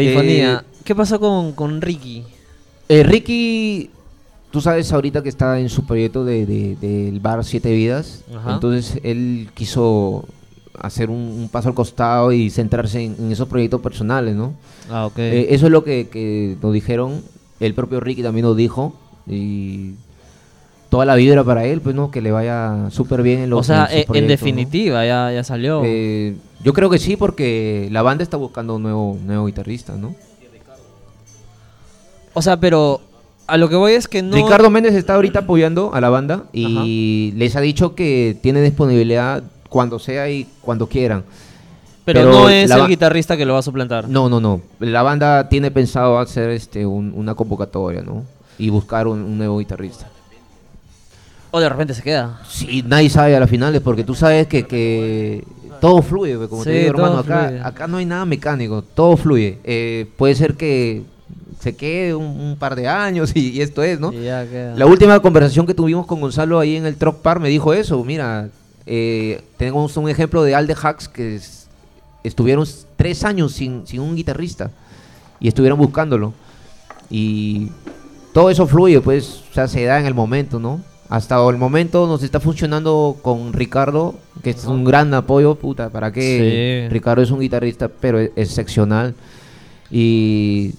De difonía. ¿Qué pasó con, con Ricky? Eh, Ricky, tú sabes ahorita que está en su proyecto de, de- del bar Siete Vidas. Ajá. Entonces él quiso hacer un, un paso al costado y centrarse en, en esos proyectos personales, ¿no? Ah, ok. Eh, eso es lo que, que nos dijeron. El propio Ricky también nos dijo. Y toda la vibra para él, pues, ¿no? Que le vaya súper bien en los o sea, en definitiva, ya, ya salió. Eh, yo creo que sí, porque la banda está buscando un nuevo, nuevo guitarrista, ¿no? o sea, pero a lo que voy es que no... Ricardo Méndez está ahorita apoyando a la banda y les ha dicho que tiene disponibilidad cuando sea y cuando quieran. Pero, pero no es el guitarrista que lo va a suplantar. No, no, no. La banda tiene pensado hacer este un- una convocatoria, ¿no? Y buscar un, un nuevo guitarrista. O de repente se queda. Sí, nadie sabe a las finales porque tú sabes que, que todo fluye, pues, como te digo, hermano. Acá, fluye. acá no hay nada mecánico, todo fluye. Eh, puede ser que se quede un, un par de años y, y esto es, ¿no? La última conversación que tuvimos con Gonzalo ahí en el Truck Park me dijo eso. Mira, eh, tenemos un ejemplo de Alde Hacks que es- estuvieron tres años sin, sin un guitarrista y estuvieron buscándolo. Y todo eso fluye, pues, o sea, se da en el momento, ¿no? Hasta el momento nos está funcionando con Ricardo, que es un gran apoyo, puta, ¿para qué? Sí. Ricardo es un guitarrista, pero es excepcional. Y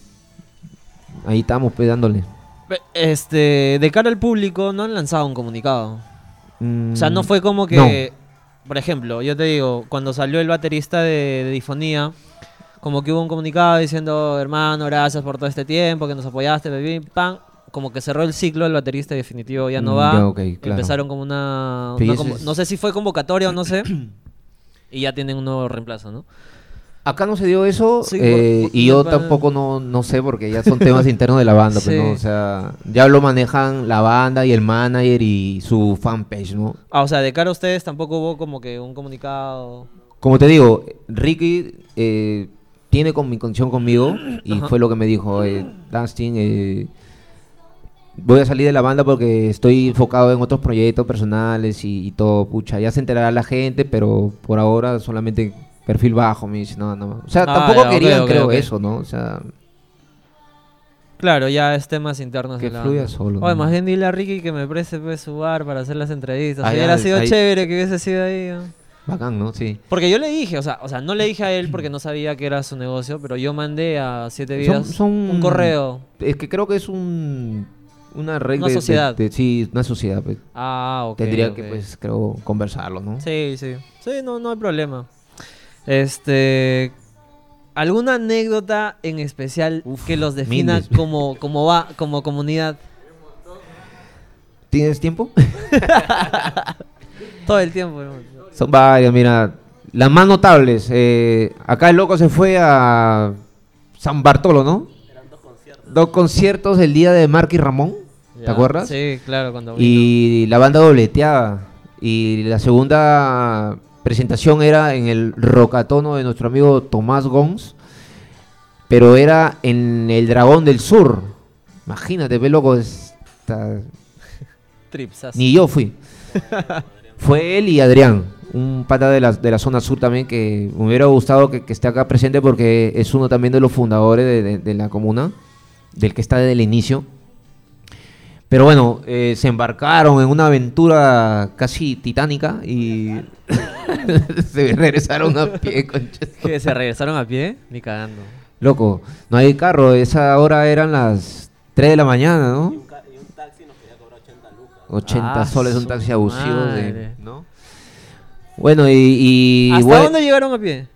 ahí estamos, pues, dándole. Pe- Este, de cara al público, no han lanzado un comunicado. O sea, no Mm, fue como que, por ejemplo, yo te digo, cuando salió el baterista de, de Difonía, como que hubo un comunicado diciendo, hermano, gracias por todo este tiempo, que nos apoyaste, bebé, pan. Como que cerró el ciclo, el baterista definitivo ya no Mm, va. ya, ok, claro. Empezaron como una... Una es- No sé si fue convocatoria o no sé. y ya tienen un nuevo reemplazo, ¿no? Acá no se dio eso Sí, eh, por- por- y yo por- tampoco no, no sé porque ya son temas internos de la banda, pues, Sí. ¿no? O sea, ya lo manejan la banda y el manager y su fanpage, ¿no? Ah, o sea, de cara a ustedes tampoco hubo como que un comunicado... Como te digo, Ricky eh, tiene comunicación conmigo y Ajá. fue lo que me dijo, eh, Dustin, voy a salir de la banda porque estoy enfocado en otros proyectos personales y, y todo, pucha, ya se enterará la gente, pero por ahora solamente perfil bajo, me dice, no, no. O sea, Ah, tampoco ya, querían, ok, creo, eso, ¿no? O sea, Claro, ya es temas internos Que de la fluya banda. solo, Oye, ¿no? más bien dile a Ricky que me preste pues, su bar para hacer las entrevistas. Ahí, Hubiera sido ahí. chévere que hubiese sido ahí. ¿no? bacán, ¿no? Sí. Porque yo le dije, o sea, o sea, no le dije a él porque no sabía que era su negocio, pero yo mandé a Siete Son- Vidas son- un correo. Es que creo que es un una red Una de- de- sociedad. de- sí, una sociedad. pues. Ah, ok. Tendría que, pues, creo, conversarlo, ¿no? Sí, sí. Sí, no, no hay problema. Este. ¿Alguna anécdota en especial que los defina miles. como, como va, como comunidad? ¿Tienes tiempo? Todo el tiempo. Son varias, mira. Las más notables. eh, acá el loco se fue a San Bartolo, ¿no? dos conciertos. el día de Mark y Ramón. ¿Te acuerdas? Sí, claro, cuando vino. Y la banda dobleteaba. Y la segunda presentación era en el Rocatono de nuestro amigo Tomás Gons. Pero era en el Dragón del Sur. Imagínate, ve loco. está- Tripsas. Ni yo fui. Fue él y Adrián, un pata de la, de la zona sur también que me hubiera gustado que, que esté acá presente porque es uno también de los fundadores de, de- de la comuna, del que está desde el inicio. Pero bueno, eh, se embarcaron en una aventura casi titánica y se regresaron a pie. ¿Que se regresaron a pie? Ni cagando. Loco, no hay carro, esa hora eran las 3 de la mañana, ¿no? 80 Ah, soles un taxi abusivo, de-. ¿no? Bueno, y... y ¿Hasta bueno, dónde llegaron a pie?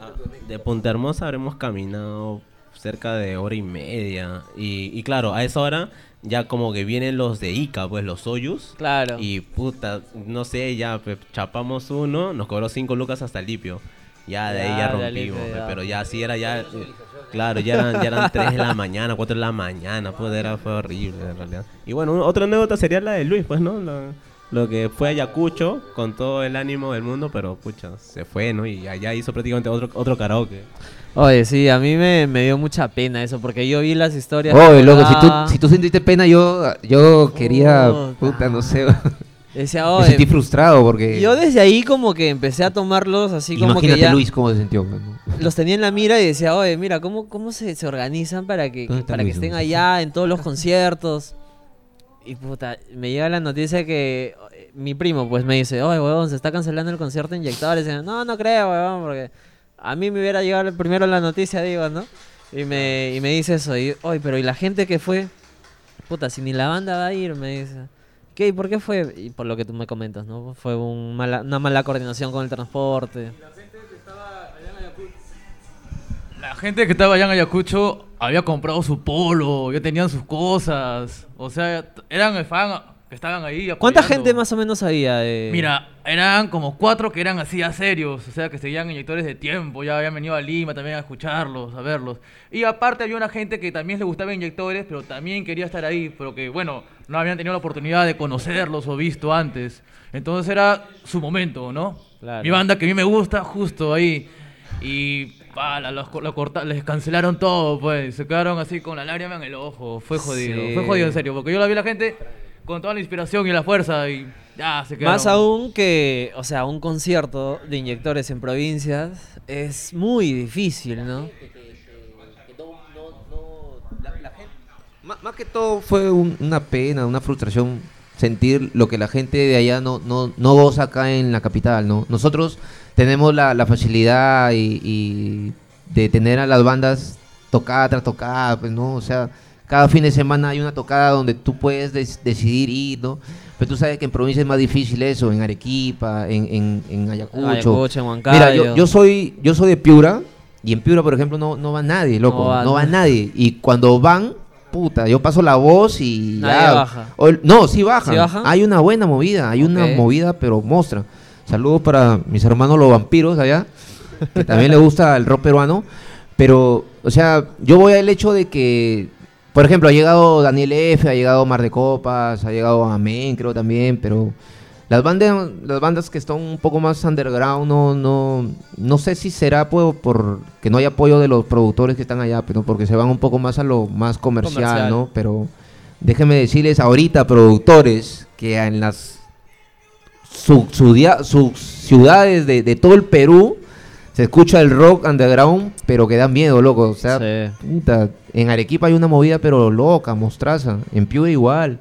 Ah, De Punta Hermosa habremos caminado cerca de hora y media. Y, y claro, a esa hora ya como que vienen los de Ica, pues los Soyuz. Claro. Y puta, no sé, ya pues, chapamos uno, nos cobró cinco lucas hasta Lipio. Ya de ahí Ya, ya de rompimos, ya. pero ya sí era ya, eh, claro, ya eran, ya eran 3 de la mañana, 4 de la mañana, pues era, fue horrible en realidad. Y bueno, otra anécdota sería la de Luis, pues, ¿no? Lo, lo que fue a Ayacucho con todo el ánimo del mundo, pero pucha, se fue, ¿no? Y allá hizo prácticamente otro, otro karaoke. Oye, sí, a mí me, me dio mucha pena eso, porque yo vi las historias. Oye, loco, si tú, si tú sentiste pena, yo, yo quería, Puta. puta, no sé. Decía, Me sentí frustrado porque... yo desde ahí como que empecé a tomarlos así como Imagínate que ya Luis cómo se sintió. pues, ¿no? los tenía en la mira y decía, oye, mira, ¿cómo, cómo se, se organizan para que, ¿Dónde está para que Luis? estén allá en todos los conciertos? Y puta, me llega la noticia que eh, mi primo pues me dice, oye, huevón, se está cancelando el concierto de inyectores. Y yo, no, no creo, huevón, porque a mí me hubiera llegado primero la noticia, digo, ¿no? Y me, y me dice eso, y, oye, pero ¿y la gente que fue? Puta, si ni la banda va a ir, me dice. ¿Qué? ¿Y por qué fue? Y por lo que tú me comentas, ¿no? Fue un mala, una mala coordinación con el transporte. La gente que estaba allá en Ayacucho había comprado su polo, ya tenían sus cosas. O sea, eran el fan que estaban ahí. ¿Cuánta gente más o menos había? de- Mira, eran como cuatro que eran así ya serios, o sea, que seguían inyectores de tiempo, ya habían venido a Lima también a escucharlos, a verlos. Y aparte había una gente que también le gustaba inyectores, pero también quería estar ahí, pero que, bueno, no habían tenido la oportunidad de conocerlos o visto antes. Entonces era su momento, ¿no? Claro. Mi banda que a mí me gusta, justo ahí. Y pala, los, co- lo corta- les cancelaron todo, pues. Se quedaron así con la lágrima en el ojo. Fue jodido. Sí. Fue jodido, en serio. Porque yo la vi a la gente con toda la inspiración y la fuerza y ya se quedaron. Más aún que, o sea, un concierto de inyectores en provincias es muy difícil, ¿no? Má- Más que todo fue un- una pena, una frustración sentir lo que la gente de allá no, no, no goza acá en la capital, ¿no? Nosotros tenemos la, la facilidad y, y de tener a las bandas tocada tras tocada, pues, ¿no? O sea, cada fin de semana hay una tocada donde tú puedes des- decidir ir, ¿no? Pero tú sabes que en provincia es más difícil eso, en Arequipa, en, en, en Ayacucho. Ayacucho, en Huancayo. Mira, yo, yo soy yo soy de Piura y en Piura, por ejemplo, no, no va nadie, loco. No va No va, nadie. Y cuando van, puta, yo paso la voz y Nadie ya. baja. O no, sí bajan. ¿Sí bajan? Hay una buena movida, hay una movida, pero mostra. Saludos para mis hermanos los vampiros allá, que también les gusta el rock peruano. Pero, o sea, yo voy al hecho de que, por ejemplo, ha llegado Daniel F., ha llegado Mar de Copas, ha llegado Amén, creo también, pero las bandas, las bandas que están un poco más underground, no, no, no sé si será por, por que no hay apoyo de los productores que están allá, pero porque se van un poco más a lo más comercial, Comercial. ¿no? Pero déjenme decirles ahorita, productores, que en las su- su dia- sus ciudades de, de todo el Perú se escucha el rock underground, pero que da miedo, loco. O sea, Sí. puta, en Arequipa hay una movida, pero loca, mostraza. En Piura igual.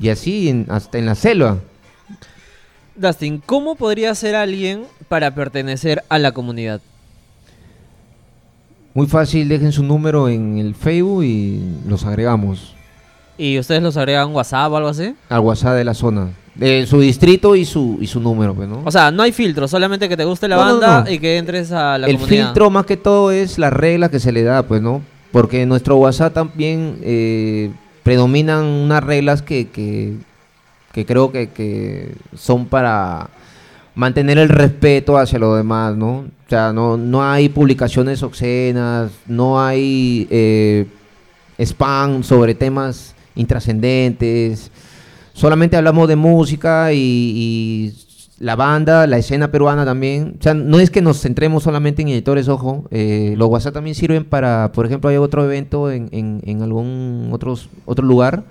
Y así, en- hasta en la selva. Dustin, ¿cómo podría ser alguien para pertenecer a la comunidad? Muy fácil, dejen su número en el Facebook y los agregamos ¿Y ustedes los agregan WhatsApp o algo así? al WhatsApp de la zona. De su distrito y su, y su número, pues, ¿no? O sea, no hay filtro, solamente que te guste la No, banda no. y que entres a la el comunidad. filtro más que todo es la regla que se le da, pues, ¿no? Porque en nuestro WhatsApp también eh, predominan unas reglas que, que, que creo que, que son para mantener el respeto hacia los demás, ¿no? O sea, no, no hay publicaciones obscenas, no hay eh, spam sobre temas intrascendentes, solamente hablamos de música y, y la banda, la escena peruana también. O sea, no es que nos centremos solamente en editores, ojo. eh, los WhatsApp también sirven para, por ejemplo, hay otro evento en, algún otro lugar.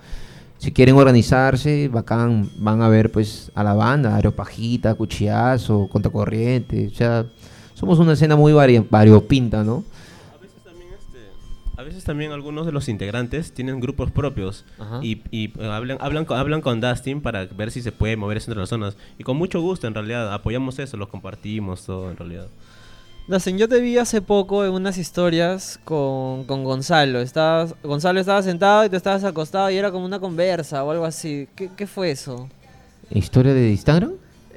Si quieren organizarse, bacán, van a ver pues a la banda, Areopajita, Cuchillazo, Contracorriente. O sea, somos una escena muy vari- variopinta, ¿no? A veces también algunos de los integrantes tienen grupos propios Ajá. y, y, eh, hablan, hablan, con, hablan con Dustin para ver si se puede mover eso entre las zonas. Y con mucho gusto, en realidad, apoyamos eso, los compartimos, todo, en realidad. Dustin, yo te vi hace poco en unas historias con, con Gonzalo. Estabas, Gonzalo estaba sentado y tú estabas acostado y era como una conversa o algo así. ¿Qué, qué fue eso? ¿Historia de Instagram?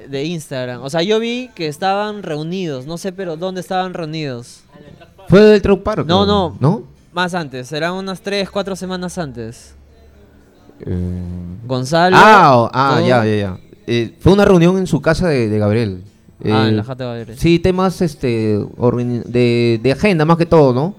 De Instagram. O sea, yo vi que estaban reunidos. No sé, pero ¿dónde estaban reunidos? Fue del Trau Park. No, no. ¿No? Más antes, eran unas 3, 4 semanas antes. Eh, Gonzalo. Ah, oh, ah, ya, ya, ya. Eh, fue una reunión en su casa de, de Gabriel. Ah, Eh, en la Jata de Gabriel. Sí, temas este, de, de agenda más que todo, ¿no?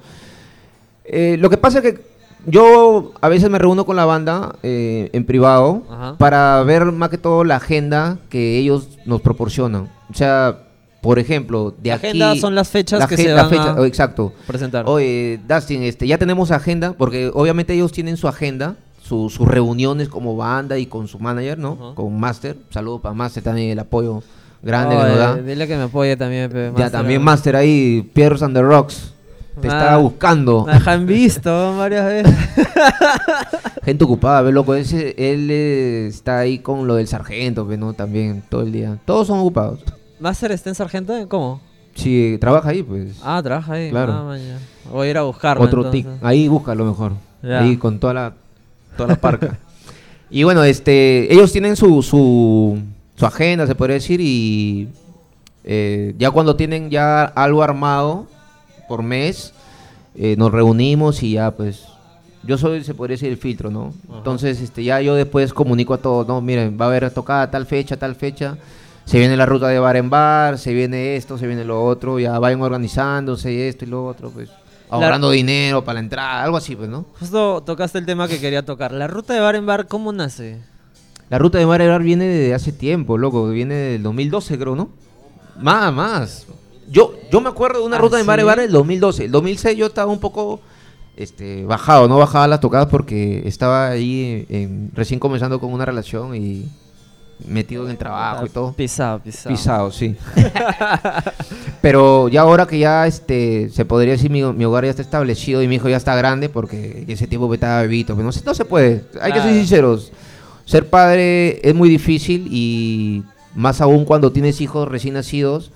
Eh, lo que pasa es que yo a veces me reúno con la banda eh, en privado Ajá. para ver más que todo la agenda que ellos nos proporcionan. O sea, por ejemplo, de La aquí... agenda son las fechas la que se van fecha- a oh, Exacto. presentar. Oye, Dustin, este, ya tenemos agenda, porque obviamente ellos tienen su agenda, su- sus reuniones como banda y con su manager, ¿no? Con Master. Saludos para Master también, el apoyo grande Oh, que nos da. Dile que me apoye también, pe, Ya Master. también Master ahí, Pierros and the Rocks. Te Ah. estaba buscando. Me han visto varias veces. Gente ocupada, ve loco. Ese, él eh, está ahí con lo del sargento, ve, ¿no? También todo el día. Todos son ocupados. ¿Master está en Sargento? ¿Cómo? Si trabaja ahí, pues. Ah, trabaja ahí. Claro. Ah. Voy a ir a buscarlo. Otro tic. entonces. Ahí búscalo mejor. Ya. Ahí con toda la, toda la parca. y bueno, este, ellos tienen su, su, su agenda, se podría decir, y eh, ya cuando tienen ya algo armado por mes, eh, nos reunimos y ya pues yo soy, se podría decir, el filtro, ¿no? Ajá. Entonces, este, ya yo después comunico a todos, no, miren, va a haber tocada tal fecha, tal fecha, se viene la ruta de bar en bar, se viene esto, se viene lo otro, ya vayan organizándose y esto y lo otro, pues, ahorrando dinero para la entrada, algo así, pues, ¿no? Justo tocaste el tema que quería tocar. La ruta de bar en bar, ¿cómo nace? La ruta de bar en bar viene de hace tiempo, loco, viene del 2012, creo, ¿no? Más, más. Yo, yo me acuerdo de una ¿Ah, ruta de bar en bar del 2012. El 2006 yo estaba un poco este, bajado, no bajaba las tocadas porque estaba ahí en- recién comenzando con una relación y metido en el trabajo y todo. Pisado, pisado. Pisado, sí. Pero ya ahora que ya este se podría decir mi, mi hogar ya está establecido y mi hijo ya está grande porque ese tiempo estaba bebito, pero no, se- no se puede. Hay que ser Claro. sinceros. Ser padre es muy difícil y más aún cuando tienes hijos recién nacidos,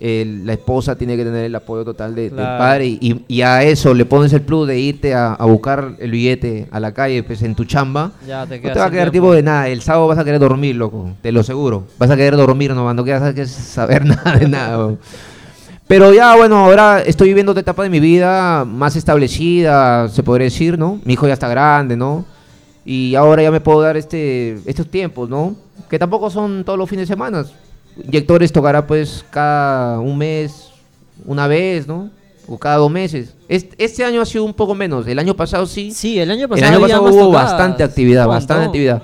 el- la esposa tiene que tener el apoyo total de- del Claro. padre y, y a eso le pones el plus de irte a, a buscar el billete a la calle, pues en tu chamba. Ya te No te va a quedar tiempo. tiempo de nada. El sábado vas a querer dormir, loco. Te lo aseguro. Vas a querer dormir nomás. No quieras saber nada de nada. Pero ya, bueno, ahora estoy viviendo otra etapa de mi vida más establecida, se podría decir, ¿no? Mi hijo ya está grande, ¿no? Y ahora ya me puedo dar este estos tiempos, ¿no? Que tampoco son todos los fines de semana. Inyectores tocará pues cada un mes, una vez, ¿no? O cada dos meses. Este, este año ha sido un poco menos. El año pasado sí. Sí, el año El pasado, año había pasado hubo tocadas. bastante actividad, bastante actividad.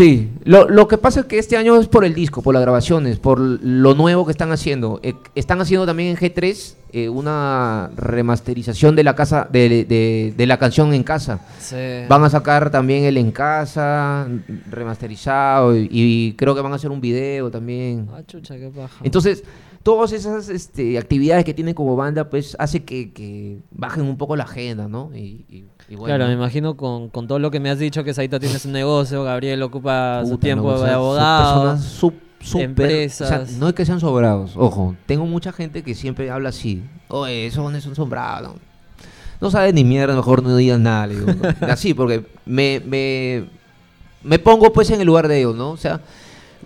Sí, lo, lo que pasa es que este año es por el disco, por las grabaciones, por lo nuevo que están haciendo. Eh, están haciendo también en G3 eh, una remasterización de la casa, de, de- de la canción en casa. Sí. Van a sacar también el en casa remasterizado y, y creo que van a hacer un video también. Ah, chucha, qué paja. Entonces, todas esas este, actividades que tienen como banda, pues hace que, que bajen un poco la agenda, ¿no? Y, y- y bueno, claro, me imagino con, con todo lo que me has dicho que Saita tienes un negocio, Gabriel ocupa su tiempo loco, o sea, de abogado. súper- empresas. o sea, no es que sean sobrados, ojo. Tengo mucha gente que siempre habla así. Oye, esos son sobrados. No, no sabes ni mierda, mejor no digas nada. le digo. Así, porque me, me, me pongo pues en el lugar de ellos, ¿no? O sea,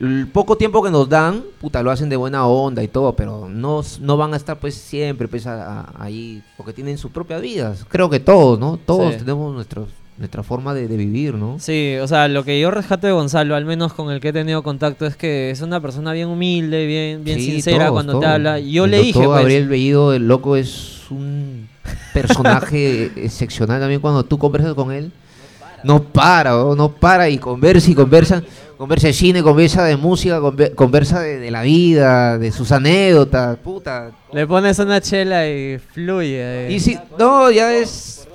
el poco tiempo que nos dan, puta, lo hacen de buena onda y todo, pero no, no van a estar pues siempre pues a- a- ahí, porque tienen sus propias vidas. Creo que todos, ¿no? Todos Sí. tenemos nuestros, nuestra forma de, de vivir, ¿no? Sí, o sea, lo que yo rescato de Gonzalo, al menos con el que he tenido contacto, es que es una persona bien humilde, bien, bien Sí, sincera todos, cuando te habla. Y yo El le dije, pues, Gabriel Bellido, el loco, es un personaje excepcional también cuando tú conversas con él. No para, oh, no para y conversa y conversa. Conversa de cine, conversa de música, conver- conversa de, de la vida, de sus anécdotas, puta. le pones una chela y fluye. eh. Y si, no, ya es...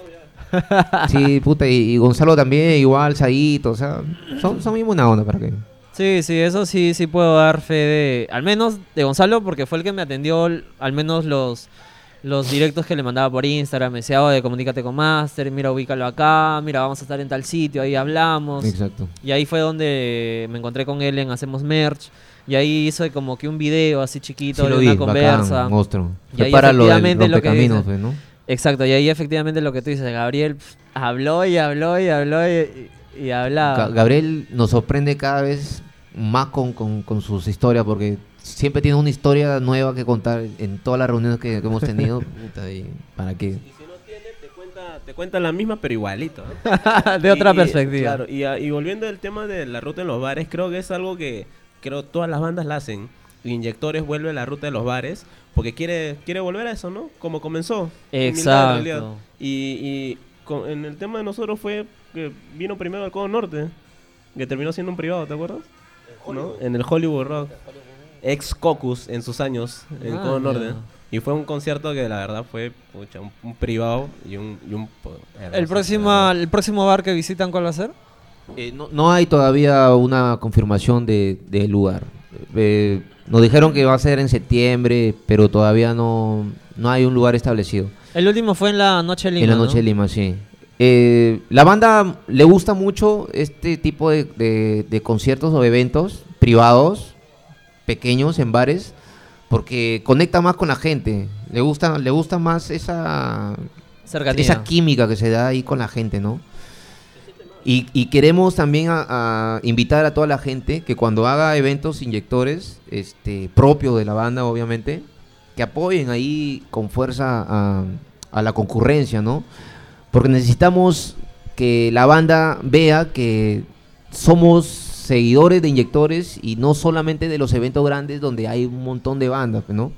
Sí, puta, y, y Gonzalo también, igual, Saito, o sea, son, son muy buena onda, ¿para qué? Sí, sí, eso sí, sí puedo dar fe de, al menos de Gonzalo, porque fue el que me atendió, al menos los, los directos que le mandaba por Instagram, me decía, oye, comunícate con Master, mira, ubícalo acá, mira, vamos a estar en tal sitio, ahí hablamos. Exacto. Y ahí fue donde me encontré con él en Hacemos Merch, y ahí hizo como que un video así chiquito Sí de lo vi, una conversa. bacán, monstruo. Y ahí para lo del efectivamente lo que rompecaminos, dice. pues, ¿no? Exacto, y ahí efectivamente lo que tú dices, Gabriel pf, habló y habló y habló y, y- hablaba. Ga- Gabriel nos sorprende cada vez más con, con- con sus historias porque siempre tiene una historia nueva que contar en todas las reuniones que, que hemos tenido. Puta, y ¿Para qué? Y si no tiene, te cuenta, te cuenta la misma, pero igualito. de otra Y- perspectiva. Claro, y, volviendo al tema de la ruta en los bares, creo que es algo que creo todas las bandas la hacen. Inyectores vuelve a la ruta de los bares porque quiere quiere volver a eso, ¿no? Como comenzó. Exacto. Y, y con- en el tema de nosotros fue que vino primero al Codo Norte, que terminó siendo un privado, ¿te acuerdas? ¿No? En el Hollywood Rock. Ex Cocus en sus años, en Ah, Codo Norte. Y fue un concierto que la verdad fue pucha, un, un privado y un... y un po- ¿El próximo, ¿El próximo bar que visitan cuál va a ser? Eh, no, no hay todavía una confirmación de- del lugar. Eh, nos dijeron que va a ser en septiembre, pero todavía no, no hay un lugar establecido. El último fue en la Noche de Lima, en la ¿no? noche de Lima, sí. Eh, la banda le gusta mucho este tipo de, de- de conciertos o eventos privados, pequeños, en bares, porque conecta más con la gente. Le gusta, le gusta más esa, Cercanía. esa química que se da ahí con la gente, ¿no? Y, y queremos también a, a invitar a toda la gente que cuando haga eventos inyectores, este, propios de la banda, obviamente, que apoyen ahí con fuerza a, a la concurrencia, ¿no? Porque necesitamos que la banda vea que somos seguidores de inyectores y no solamente de los eventos grandes donde hay un montón de bandas, ¿no?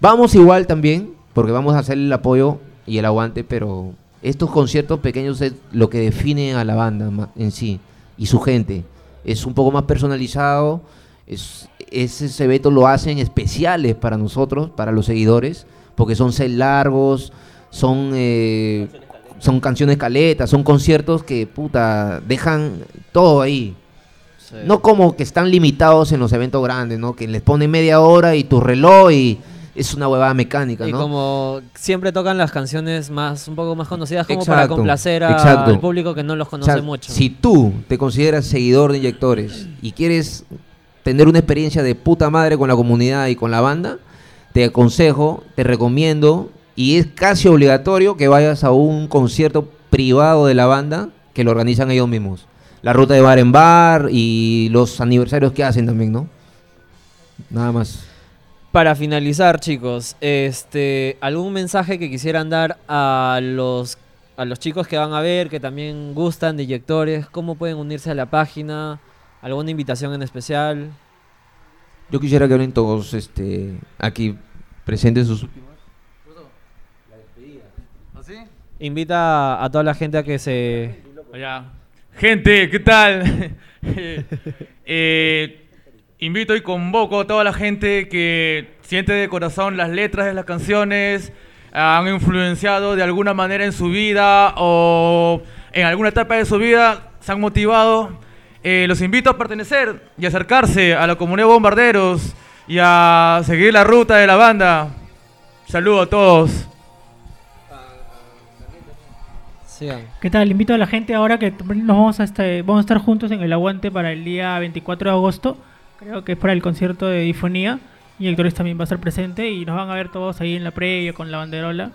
Vamos igual también, porque vamos a hacer el apoyo y el aguante, pero estos conciertos pequeños es lo que define a la banda en sí y su gente. Es un poco más personalizado, es, esos eventos lo hacen especiales para nosotros, para los seguidores, porque son set largos, son, eh, son canciones caletas, son conciertos que, puta, dejan todo ahí. Sí. No como que están limitados en los eventos grandes, ¿no? Que les ponen media hora y tu reloj y es una huevada mecánica, Y ¿no? como siempre tocan las canciones más un poco más conocidas como para complacer a- al público que no los O conoce sea, mucho. Si tú te consideras seguidor de inyectores y quieres tener una experiencia de puta madre con la comunidad y con la banda, te aconsejo, te recomiendo y es casi obligatorio que vayas a un concierto privado de la banda que lo organizan ellos mismos. La ruta de bar en bar y los aniversarios que hacen también, ¿no? Nada más. Para finalizar, chicos, este, algún mensaje que quisieran dar a los a los chicos que van a ver, que también gustan de inyectores, cómo pueden unirse a la página, alguna invitación en especial. Yo quisiera que hablen todos este, aquí presentes sus ¿Así? Invita a, a toda la gente a que se. Gente, ¿qué tal? Eh, invito y convoco a toda la gente que siente de corazón las letras de las canciones, han influenciado de alguna manera en su vida o en alguna etapa de su vida, se han motivado. Eh, los invito a pertenecer y acercarse a la comunidad de bombarderos y a seguir la ruta de la banda. Saludos a todos. Sigan. ¿Qué tal? Invito a la gente ahora que nos vamos a, este, vamos a estar juntos en el aguante para el día 24 de agosto. Creo que es para el concierto de Difonía. Y Héctor también va a estar presente y nos van a ver todos ahí en la previa con la banderola.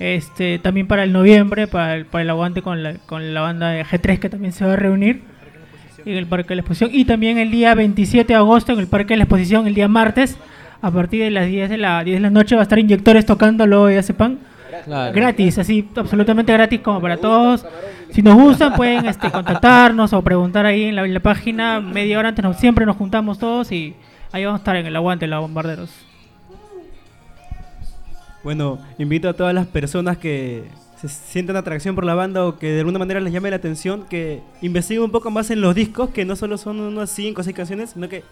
Este, también para el noviembre, para el, para el aguante con la, con la banda de G3 que también se va a reunir en el Parque de la Exposición. Y también el día 27 de agosto en el Parque de la Exposición, el día martes, a partir de las 10 de la, 10 de la noche va a estar Inyectores tocando, luego ya sepan. Claro. Gratis, así, absolutamente gratis como para todos. Si nos gustan, pueden este, contactarnos o preguntar ahí en la, en la página. Media hora antes, nos, siempre nos juntamos todos y ahí vamos a estar en el aguante, los bombarderos. Bueno, invito a todas las personas que se sientan atracción por la banda o que de alguna manera les llame la atención, que investiguen un poco más en los discos, que no solo son unas 5 o 6 canciones, sino que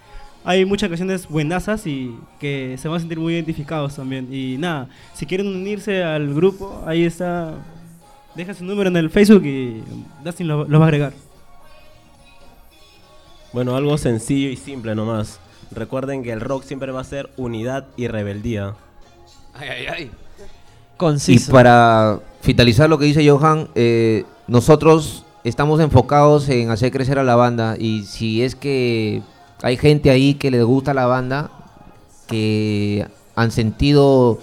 hay muchas canciones buenazas y que se van a sentir muy identificados también. Y nada, si quieren unirse al grupo, ahí está. Deja su número en el Facebook y Dustin lo, lo va a agregar. Bueno, algo sencillo y simple nomás. Recuerden que el rock siempre va a ser unidad y rebeldía. Ay, ay, ay. Conciso. Y para finalizar lo que dice Johan, eh, nosotros estamos enfocados en hacer crecer a la banda y si es que hay gente ahí que les gusta la banda, que han sentido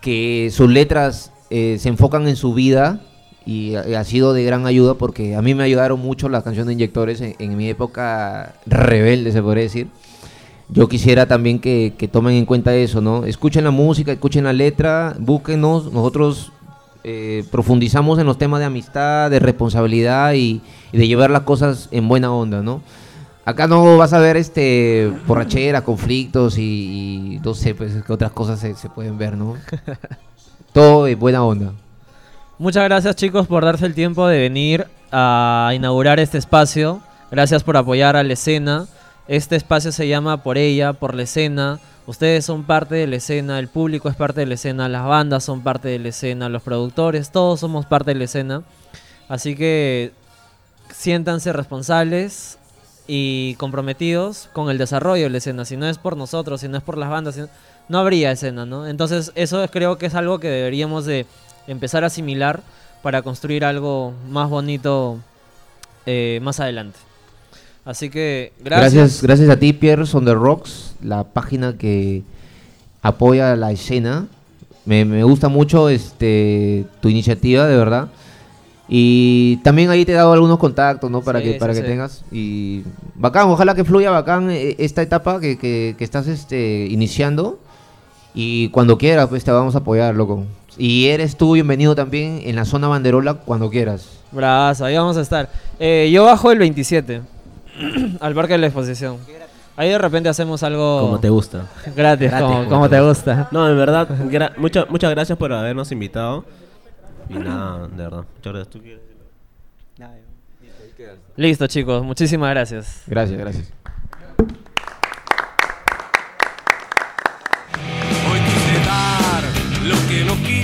que sus letras eh, se enfocan en su vida y ha, sido de gran ayuda porque a mí me ayudaron mucho las canciones de Inyectores en, en mi época rebelde, se podría decir yo quisiera también que, que tomen en cuenta eso, ¿no? Escuchen la música, escuchen la letra, búsquenos, nosotros eh, profundizamos en los temas de amistad, de responsabilidad y, y de llevar las cosas en buena onda, ¿no? Acá no vas a ver este borrachera, conflictos y, y no sé, pues que otras cosas se, se pueden ver, ¿no? Todo es buena onda. Muchas gracias chicos por darse el tiempo de venir a inaugurar este espacio. Gracias por apoyar a la escena. Este espacio se llama Por ella, por la escena. Ustedes son parte de la escena, el público es parte de la escena, las bandas son parte de la escena, los productores, todos somos parte de la escena. Así que siéntanse responsables y comprometidos con el desarrollo de la escena. Si no es por nosotros, si no es por las bandas, no, habría escena, ¿no? Entonces eso es- creo que es algo que deberíamos de empezar a asimilar para construir algo más bonito eh, más adelante. Así que gracias. Gracias, gracias a ti, Pierce on the Rocks, la página que apoya la escena. Me, me gusta mucho este tu iniciativa, de verdad. Y también ahí te he dado algunos contactos, ¿no? Para Sí, que, sí, para que sí. tengas. Y bacán, ojalá que fluya bacán eh, esta etapa que, que- que estás este, iniciando. Y cuando quieras, pues te vamos a apoyar, loco. Y eres tú bienvenido también en la zona banderola cuando quieras. Brazo, ahí vamos a estar. Eh, yo bajo el 27 al Parque de la Exposición. Ahí de repente hacemos algo Como te gusta. gratis, Gratis, como, como como te te gusta. No, en verdad, gra- mucha- muchas gracias por habernos invitado. Y nada, de verdad. Muchas gracias. ¿Tú quieres decirlo? Listo, chicos, muchísimas gracias. Gracias, gracias. Hoy quise dar lo que no quise